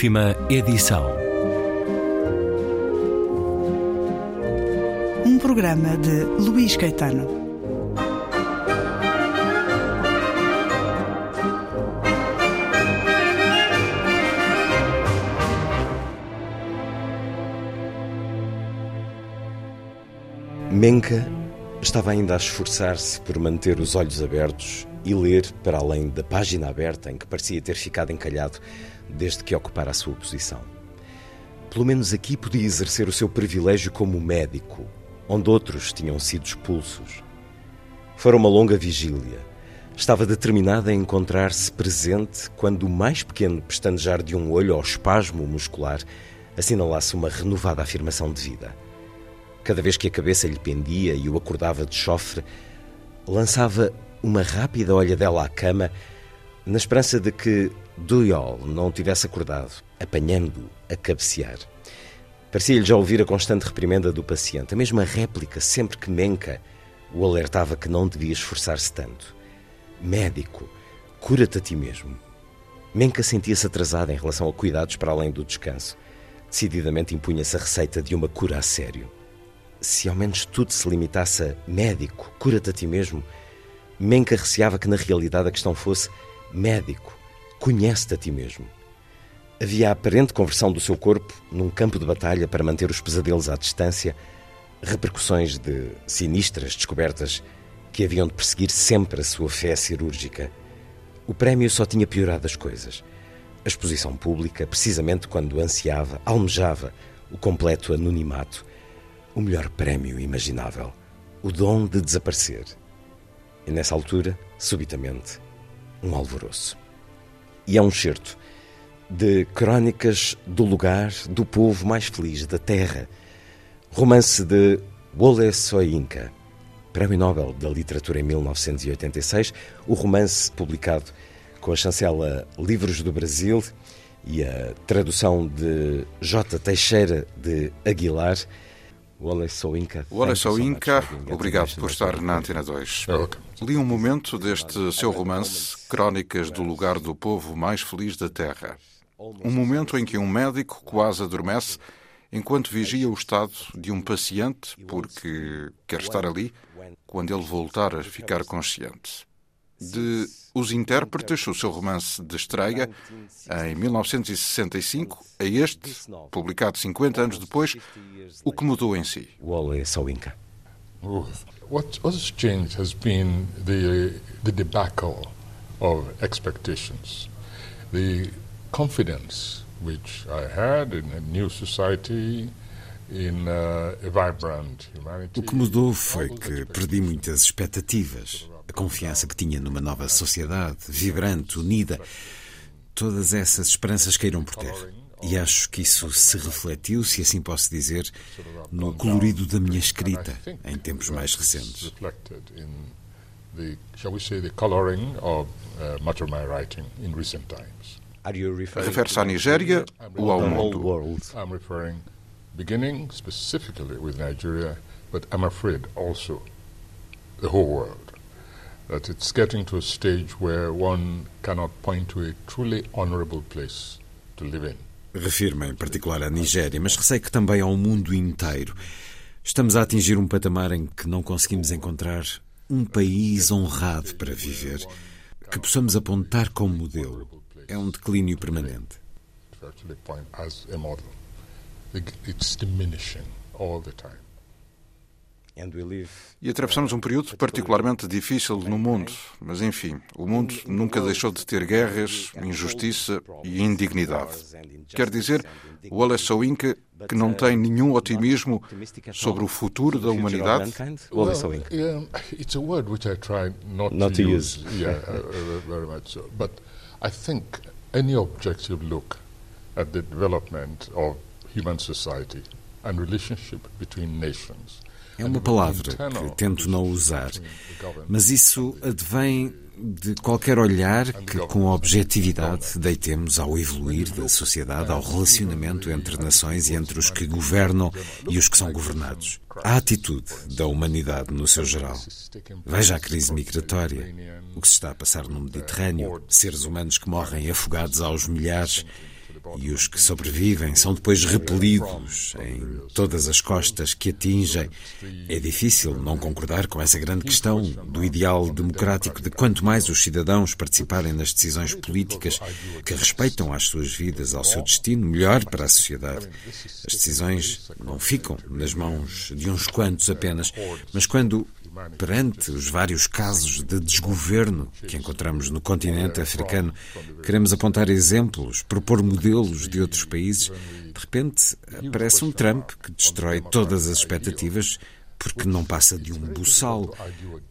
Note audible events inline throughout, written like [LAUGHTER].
Última edição. Um programa de Luís Caetano. Menka estava ainda a esforçar-se por manter os olhos abertos e ler para além da página aberta em que parecia ter ficado encalhado desde que ocupara a sua posição. Pelo menos aqui podia exercer o seu privilégio como médico, onde outros tinham sido expulsos. Fora uma longa vigília. Estava determinada a encontrar-se presente quando o mais pequeno pestanejar de um olho ou espasmo muscular assinalasse uma renovada afirmação de vida. Cada vez que a cabeça lhe pendia e o acordava de chofre, lançava uma rápida olhadela à cama, na esperança de que Duyol não tivesse acordado, apanhando-o a cabecear. Parecia-lhe já ouvir a constante reprimenda do paciente, a mesma réplica sempre que Menka o alertava que não devia esforçar-se tanto. Médico, cura-te a ti mesmo. Menka sentia-se atrasada em relação a cuidados para além do descanso. Decididamente impunha-se a receita de uma cura a sério. Se ao menos tudo se limitasse a médico, cura-te a ti mesmo, Menka receava que na realidade a questão fosse médico, conhece-te a ti mesmo. Havia a aparente conversão do seu corpo num campo de batalha para manter os pesadelos à distância, repercussões de sinistras descobertas que haviam de perseguir sempre a sua fé cirúrgica. O prémio só tinha piorado as coisas. A exposição pública, precisamente quando ansiava, almejava o completo anonimato, o melhor prémio imaginável, o dom de desaparecer. E nessa altura, subitamente, um alvoroço. E é um certo de Crónicas do Lugar do Povo Mais Feliz da Terra, romance de Wole Soyinka, Prémio Nobel da Literatura em 1986, o romance publicado com a chancela Livros do Brasil e a tradução de J. Teixeira de Aguilar. Soyinka. Wole Soyinka, obrigado por estar na Antena 2. Li um momento deste seu romance, Crónicas do Lugar do Povo Mais Feliz da Terra. Um momento em que um médico quase adormece enquanto vigia o estado de um paciente, porque quer estar ali quando ele voltar a ficar consciente. De Os Intérpretes, o seu romance de estreia, em 1965, a este, publicado 50 anos depois, o que mudou em si. Wole Soyinka. What has changed has been the, the debacle of expectations. The confidence which I had in a new society, in uh, a vibrant humanity. O que mudou foi que perdi muitas expectativas. A confiança que tinha numa nova sociedade, vibrante, unida. Todas essas esperanças caíram por terra. E acho que isso se refletiu, se assim posso dizer, no colorido da minha escrita em tempos mais recentes. The, shall we say, the coloring of much of my writing in recent times. Refere-se à Nigéria ou ao mundo? I'm referring, beginning specifically with Nigeria, but I'm afraid also the whole world. That it's getting to a stage where one cannot point to a truly honorable place to live in. Refiro-me em particular à Nigéria, mas receio que também ao mundo inteiro. Estamos a atingir um patamar em que não conseguimos encontrar um país honrado para viver, que possamos apontar como modelo. É um declínio permanente. E atravessamos um período particularmente difícil no mundo, mas enfim, o mundo nunca deixou de ter guerras, injustiça e indignidade. Quer dizer, o Wole Soyinka que não tem nenhum otimismo sobre o futuro da humanidade? Well, yeah, it's a word which I try not, Not to to use. use. Yeah, uh, uh, very much so. But I think any objective look at the development of human society and relationship between nations É uma palavra que tento não usar, mas isso advém de qualquer olhar que, com objetividade, deitemos ao evoluir da sociedade, ao relacionamento entre nações e entre os que governam e os que são governados. A atitude da humanidade no seu geral. Veja a crise migratória, o que se está a passar no Mediterrâneo, seres humanos que morrem afogados aos milhares. E os que sobrevivem são depois repelidos em todas as costas que atingem. É difícil não concordar com essa grande questão do ideal democrático de quanto mais os cidadãos participarem nas decisões políticas que respeitam às suas vidas, ao seu destino, melhor para a sociedade. As decisões não ficam nas mãos de uns quantos apenas, mas quando Perante os vários casos de desgoverno que encontramos no continente africano, queremos apontar exemplos, propor modelos de outros países. De repente, aparece um Trump que destrói todas as expectativas porque não passa de um buçal.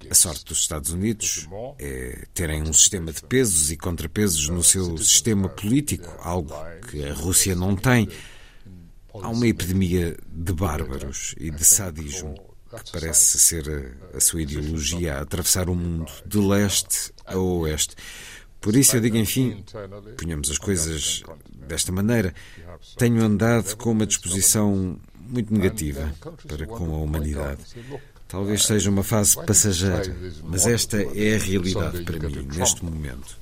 A sorte dos Estados Unidos é terem um sistema de pesos e contrapesos no seu sistema político, algo que a Rússia não tem. Há uma epidemia de bárbaros e de [LAUGHS] sadismo que parece ser a, a sua ideologia a atravessar o mundo de leste a oeste. Por isso eu digo, enfim, ponhamos as coisas desta maneira. Tenho andado com uma disposição muito negativa para com a humanidade. Talvez seja uma fase passageira, mas esta é a realidade para mim neste momento.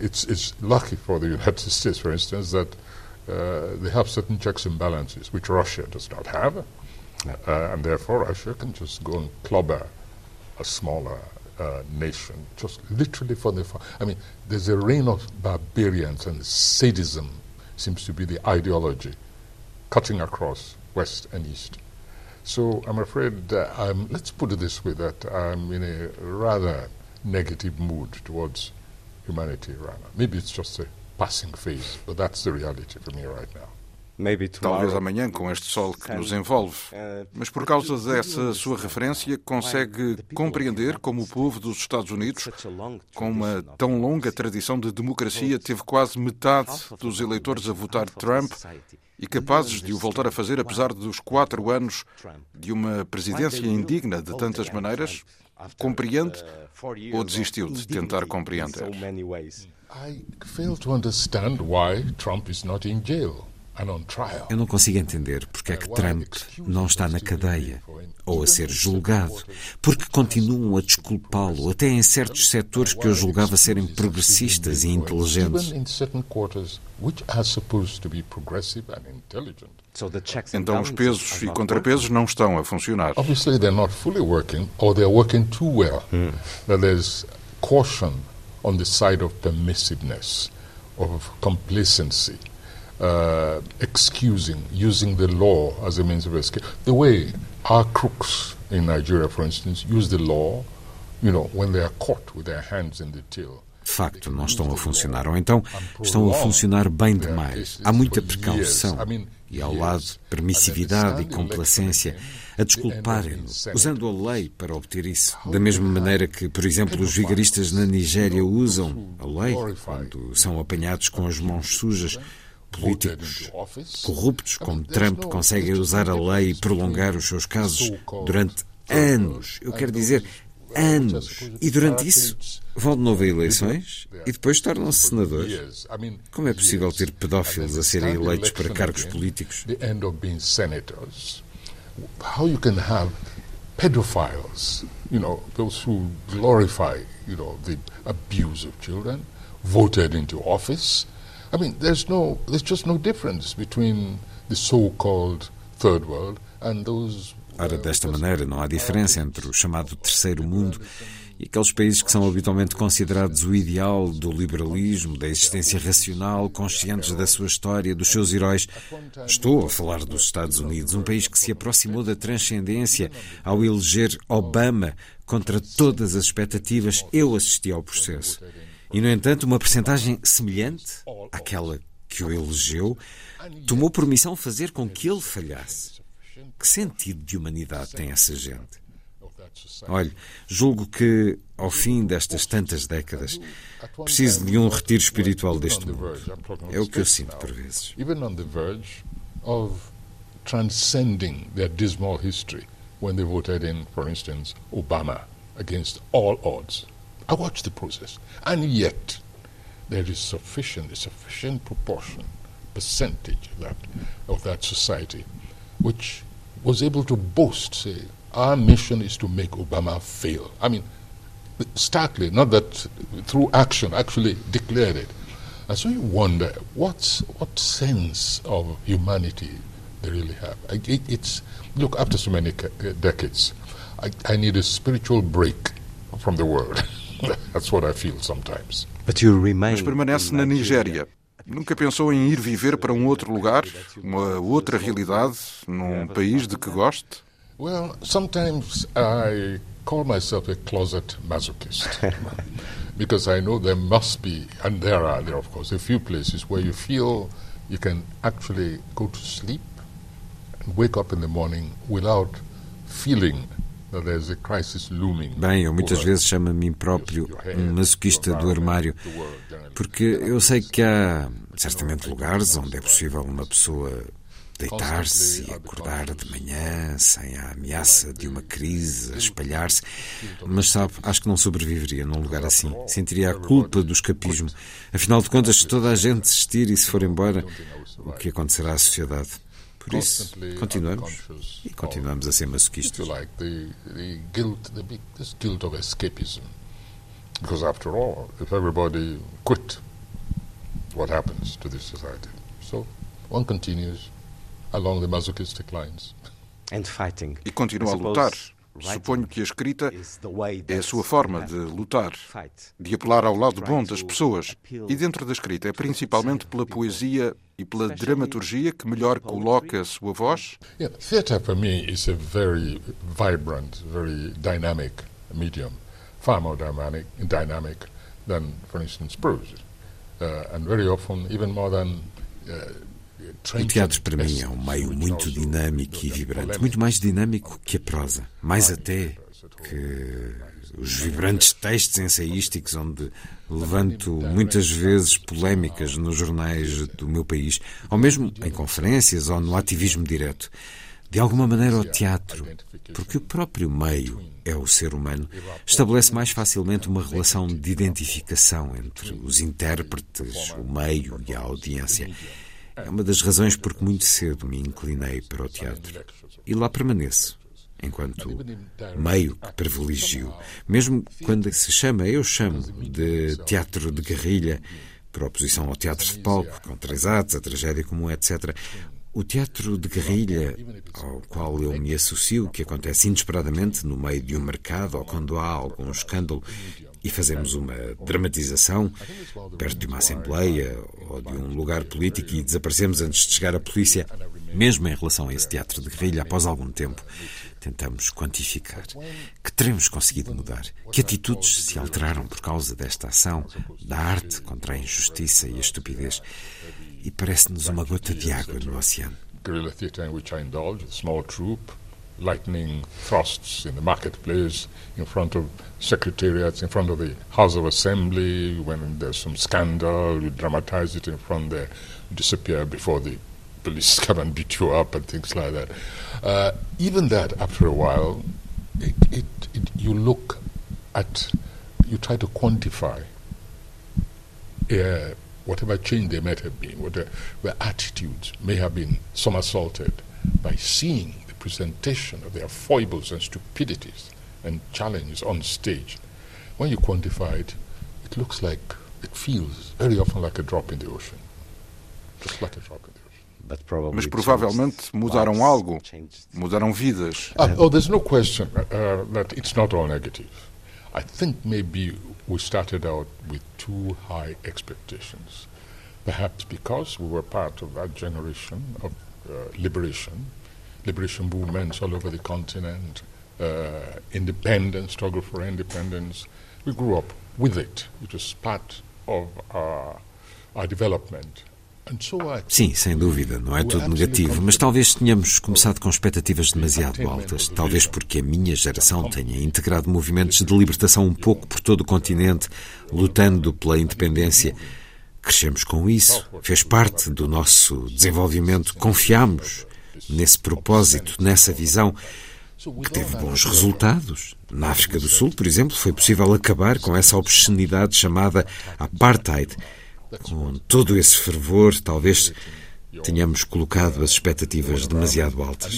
It's it's lucky for the United [LAUGHS] States, for instance, that uh, they have certain checks and balances, which Russia does not have. Uh, and therefore, Russia can just go and clobber a smaller uh, nation, just literally for the. I mean, there's a reign of barbarians, and sadism seems to be the ideology cutting across West and East. So I'm afraid, uh, let's put it this way, that I'm in a rather negative mood towards humanity, rather. Maybe it's just a passing phase, but that's the reality for me right now. Talvez amanhã com este sol que nos envolve. Mas por causa dessa sua referência, consegue compreender como o povo dos Estados Unidos, com uma tão longa tradição de democracia, teve quase metade dos eleitores a votar Trump e capazes de o voltar a fazer, apesar dos quatro anos de uma presidência indigna de tantas maneiras? Compreende ou desistiu de tentar compreender? I fail to understand why Trump is not in jail. Eu não consigo entender porque é que Trump não está na cadeia ou a ser julgado, porque continuam a desculpá-lo, até em certos setores que eu julgava serem progressistas e inteligentes. Então os pesos e contrapesos não estão a funcionar. Obviously they're not fully working or they're working too well. Hmm. There's caution on the side of permissiveness, of complacency, uh, excusing, using the law as a means of escape. The way our crooks in Nigeria, for instance, use the law, you know, when they are caught with their hands in the till. de facto não estão a funcionar, ou então estão a funcionar bem demais. Há muita precaução. e, ao lado, permissividade e complacência a desculparem-no, usando a lei para obter isso. Da mesma maneira que, por exemplo, os vigaristas na Nigéria usam a lei quando são apanhados com as mãos sujas. Políticos corruptos como Trump conseguem usar a lei e prolongar os seus casos durante anos. Eu quero dizer, anos. E durante isso vão de novo a eleições e depois tornam-se senadores. Como é possível ter pedófilos a serem eleitos para cargos políticos? How you can have pedophiles, you know, those who glorify, you know, the abuse of children, voted into office. I mean, there's no, there's just no difference between the so-called third world and those Ora, desta uh, maneira, não há diferença entre o chamado terceiro mundo e aqueles países que são habitualmente considerados o ideal do liberalismo, da existência racional, conscientes da sua história, dos seus heróis. Estou a falar dos Estados Unidos, um país que se aproximou da transcendência ao eleger Obama contra todas as expectativas. Eu assisti ao processo. E, no entanto, uma percentagem semelhante àquela que o elegeu tomou por missão fazer com que ele falhasse. Que sentido de humanidade tem essa gente? Olhe, julgo que, ao fim destas tantas décadas, preciso de um retiro espiritual deste mundo. É o que eu sinto por vezes. Even on the verge of transcending their dismal history when they voted in, for instance, Obama against all odds. I watched the process, and yet there is sufficient, a sufficient proportion, percentage of that, of that society, which was able to boast, say, our mission is to make Obama fail. I mean, starkly, not that through action, actually declared it. And so you wonder what's, what sense of humanity they really have. It, it's, look, after so many decades, I, I need a spiritual break from the world. [LAUGHS] That's what I feel sometimes. But you remain Mas permanece na Nigéria. Nunca pensou em ir viver para um outro lugar, uma outra realidade, num país de que goste? Well, sometimes I call myself a closet masochist. [LAUGHS] Because I know there must be, and there are there of course, a few places where you feel you can actually go to sleep and wake up in the morning without feeling Bem, eu muitas vezes chamo a mim próprio um masoquista do armário, porque eu sei que há certamente lugares onde é possível uma pessoa deitar-se e acordar de manhã sem a ameaça de uma crise a espalhar-se, mas sabe, acho que não sobreviveria num lugar assim. Sentiria a culpa do escapismo. Afinal de contas, se toda a gente desistir e se for embora, o que acontecerá à sociedade? Por isso, continuamos e continuamos a ser masoquistas. Because after all, if everybody quit, what happens to this society? So one continues along the masochistic lines. And fighting. E continua a lutar. Suponho que a escrita é a sua forma de lutar, de apelar ao lado bom das pessoas. E dentro da escrita é principalmente pela poesia e pela dramaturgia que melhor coloca a sua voz? Yeah, theatre for me is a very vibrant, very dynamic medium, far more dynamic, dynamic than, for instance, prose, uh, and very often even more than uh, o teatro para mim é um meio muito dinâmico e vibrante, muito mais dinâmico que a prosa, mais até que os vibrantes textos ensaísticos onde levanto muitas vezes polémicas nos jornais do meu país, ou mesmo em conferências ou no ativismo direto. De alguma maneira, o teatro, porque o próprio meio é o ser humano, estabelece mais facilmente uma relação de identificação entre os intérpretes, o meio e a audiência. É uma das razões porque muito cedo me inclinei para o teatro. E lá permaneço, enquanto meio que privilegio. Mesmo quando se chama, eu chamo, de teatro de guerrilha, por oposição ao teatro de palco, com três atos, a tragédia comum, etc. O teatro de guerrilha, ao qual eu me associo, que acontece inesperadamente no meio de um mercado ou quando há algum escândalo e fazemos uma dramatização perto de uma assembleia ou de um lugar político e desaparecemos antes de chegar a polícia, mesmo em relação a esse teatro de guerrilha, após algum tempo, tentamos quantificar que teremos conseguido mudar, que atitudes se alteraram por causa desta ação da arte contra a injustiça e a estupidez. E parece-nos uma gota de água no oceano. Guerrilla theatre in which I indulge, small troupe, lightning thrusts in the marketplace, in front of secretariats, in front of the House of Assembly. When there's some scandal, you dramatize it in front there, disappear before the police [LAUGHS] come and beat you up and things like that. Uh, even that, after a while, it, it, it, you look at, you try to quantify uh, whatever change there might have been, whatever attitudes may have been somersaulted by seeing presentation of their foibles and stupidities and challenges on stage, when you quantify it, it looks like, it feels very often like a drop in the ocean. Just like a drop in the ocean. Mas provavelmente mudaram algo, mudaram vidas. Uh, oh, there's no question uh, that it's not all negative. I think maybe we started out with too high expectations. Perhaps because we were part of that generation of uh, liberation liberation movements all over the continent, uh, independence, struggle for independence. We grew up with it. It was part of our, our development. Sim, sem dúvida, não é tudo negativo, mas talvez tenhamos começado com expectativas demasiado altas. Talvez porque a minha geração tenha integrado movimentos de libertação um pouco por todo o continente, lutando pela independência. Crescemos com isso, fez parte do nosso desenvolvimento, confiamos nesse propósito, nessa visão, que teve bons resultados. Na África do Sul, por exemplo, foi possível acabar com essa obscenidade chamada apartheid. Com todo esse fervor, talvez tenhamos colocado as expectativas demasiado altas.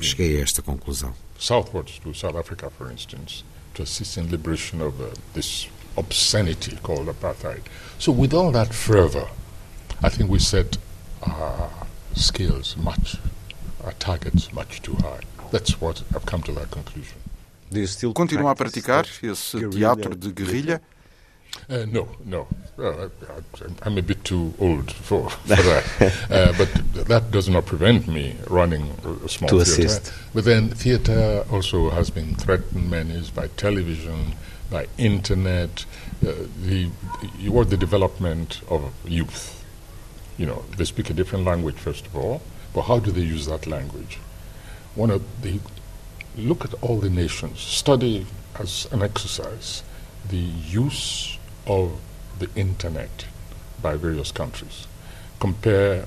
Cheguei a esta conclusão. Southwards to South Africa, for instance, to assist in liberation of uh, this obscenity called apartheid. So, with all that fervor, I think we set our scales much, our targets much too high. That's what I've come to that conclusion. Continua a praticar esse teatro de guerrilha? Uh, no, no. Uh, I'm a bit too old for, for that. [LAUGHS] uh, but that does not prevent me running a small to theater. Assist. But then theater also has been threatened menaced by television, by internet, uh, the, the, or the development of youth. You know, they speak a different language, first of all, but how do they use that language? One of the look at all the nations, study as an exercise the use of the internet by various countries. Compare.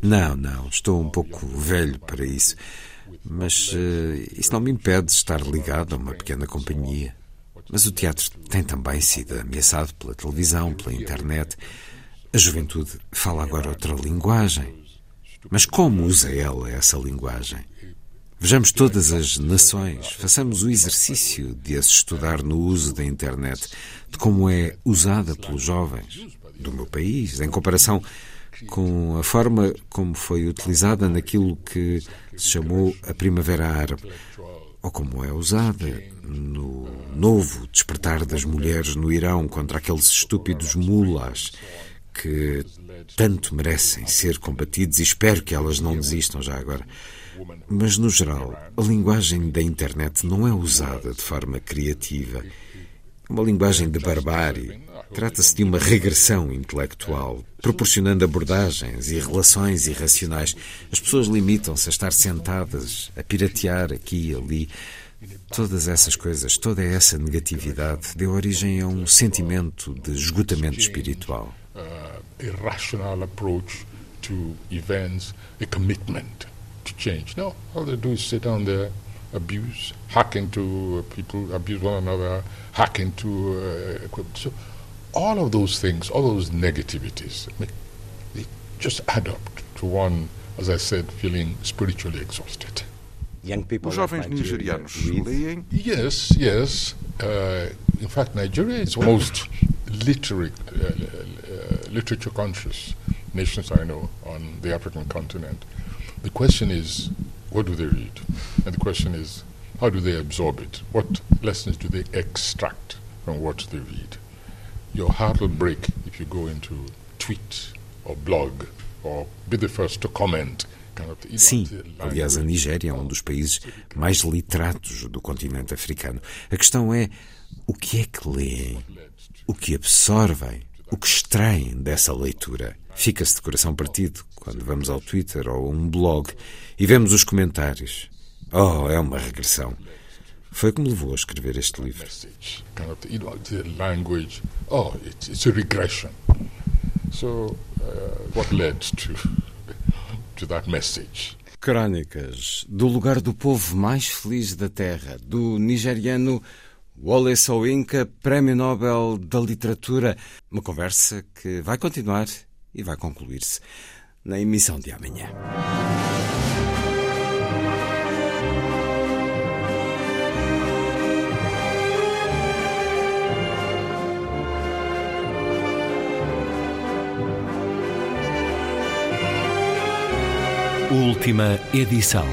Não, não, estou um pouco velho para isso. Mas uh, isso não me impede de estar ligado a uma pequena companhia. Mas o teatro tem também sido ameaçado pela televisão, pela internet. A juventude fala agora outra linguagem. Mas como usa ela essa linguagem? Vejamos todas as nações, façamos o exercício de as estudar no uso da internet, de como é usada pelos jovens do meu país, em comparação com a forma como foi utilizada naquilo que se chamou a Primavera Árabe, ou como é usada no novo despertar das mulheres no Irão contra aqueles estúpidos mulas que tanto merecem ser combatidos e espero que elas não desistam já agora. Mas, no geral, a linguagem da internet não é usada de forma criativa. É uma linguagem de barbárie. Trata-se de uma regressão intelectual, proporcionando abordagens e relações irracionais. As pessoas limitam-se a estar sentadas, a piratear aqui e ali. Todas essas coisas, toda essa negatividade deu origem a um sentimento de esgotamento espiritual. Uh, rational approach to events, a commitment to change. No, all they do is sit down there, abuse, hack into people, abuse one another, hack into uh, equipment. So all of those things, all those negativities, they just add up to one, as I said, feeling spiritually exhausted. Young people Os jovens nigerianos leem? Yes, yes. Uh, in fact, Nigeria is most literary, uh, uh, literature conscious nations I know on the African continent. The question is, what do they read? And the question is, how do they absorb it? What lessons do they extract from what they read? Your heart will break if you go into tweet or blog or be the first to comment. Sim, aliás, a Nigéria é um dos países mais literatos do continente africano. A questão é o que é que leem, o que absorvem, o que extraem dessa leitura. Fica-se de coração partido quando vamos ao Twitter ou a um blog e vemos os comentários. Oh, é uma regressão. Foi me levou a escrever este livro. Oh, it's a regression. So, uh, what led to, to that message? Crónicas do lugar do povo mais feliz da Terra, do nigeriano Wole Soyinka, Prémio Nobel da Literatura. Uma conversa que vai continuar e vai concluir-se na emissão de amanhã. Última edição.